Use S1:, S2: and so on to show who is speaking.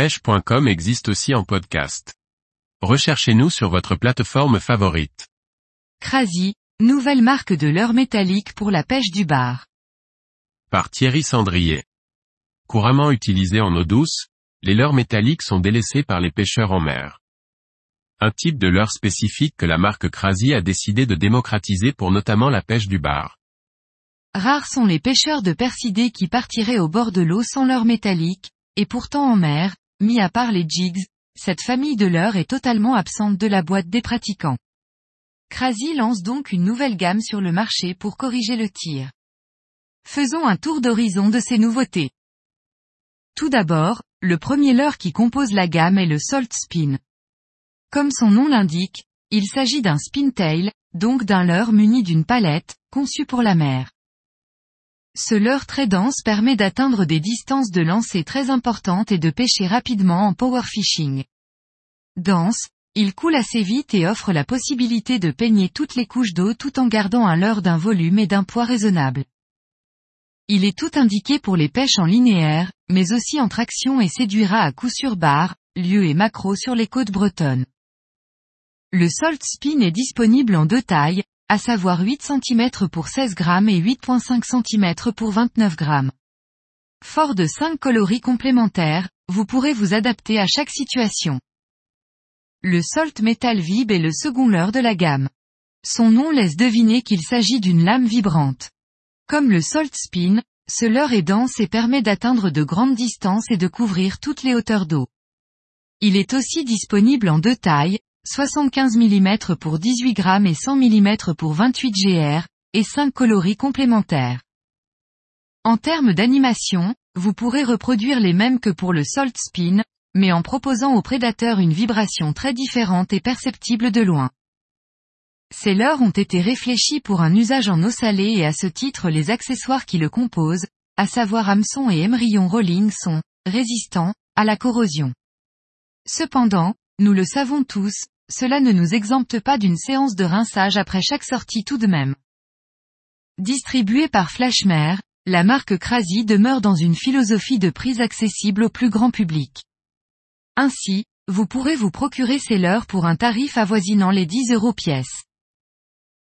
S1: pêche.com existe aussi en podcast. Recherchez-nous sur votre plateforme favorite.
S2: Crazy, nouvelle marque de leurre métallique pour la pêche du bar.
S1: Par Thierry Sandrier. Couramment utilisés en eau douce, les leurres métalliques sont délaissés par les pêcheurs en mer. Un type de leurre spécifique que la marque Crazy a décidé de démocratiser pour notamment la pêche du bar.
S2: Rares sont les pêcheurs de persidés qui partiraient au bord de l'eau sans leurre métallique, et pourtant en mer, mis à part les jigs, cette famille de leurre est totalement absente de la boîte des pratiquants. Crazy lance donc une nouvelle gamme sur le marché pour corriger le tir. Faisons un tour d'horizon de ces nouveautés. Tout d'abord, le premier leurre qui compose la gamme est le Salt Spin. Comme son nom l'indique, il s'agit d'un spin tail, donc d'un leurre muni d'une palette, conçu pour la mer. Ce leurre très dense permet d'atteindre des distances de lancer très importantes et de pêcher rapidement en power fishing. Dense, il coule assez vite et offre la possibilité de peigner toutes les couches d'eau tout en gardant un leurre d'un volume et d'un poids raisonnable. Il est tout indiqué pour les pêches en linéaire, mais aussi en traction et séduira à coup sur barre, lieu et macro sur les côtes bretonnes. Le Salt Spin est disponible en deux tailles, à savoir 8 cm pour 16 grammes et 8.5 cm pour 29 grammes. Fort de 5 coloris complémentaires, vous pourrez vous adapter à chaque situation. Le Salt Metal Vib est le second leurre de la gamme. Son nom laisse deviner qu'il s'agit d'une lame vibrante. Comme le Salt Spin, ce leurre est dense et permet d'atteindre de grandes distances et de couvrir toutes les hauteurs d'eau. Il est aussi disponible en deux tailles, 75 mm pour 18 grammes et 100 mm pour 28 gr, et 5 coloris complémentaires. En termes d'animation, vous pourrez reproduire les mêmes que pour le Salt Spin, mais en proposant au prédateur une vibration très différente et perceptible de loin. Ces leurres ont été réfléchis pour un usage en eau salée et à ce titre les accessoires qui le composent, à savoir hameçon et émerillon rolling sont résistants à la corrosion. Cependant, nous le savons tous, cela ne nous exempte pas d'une séance de rinçage après chaque sortie tout de même. Distribuée par Flashmare, la marque Crazy demeure dans une philosophie de prise accessible au plus grand public. Ainsi, vous pourrez vous procurer ces leurres pour un tarif avoisinant les 10 euros pièce.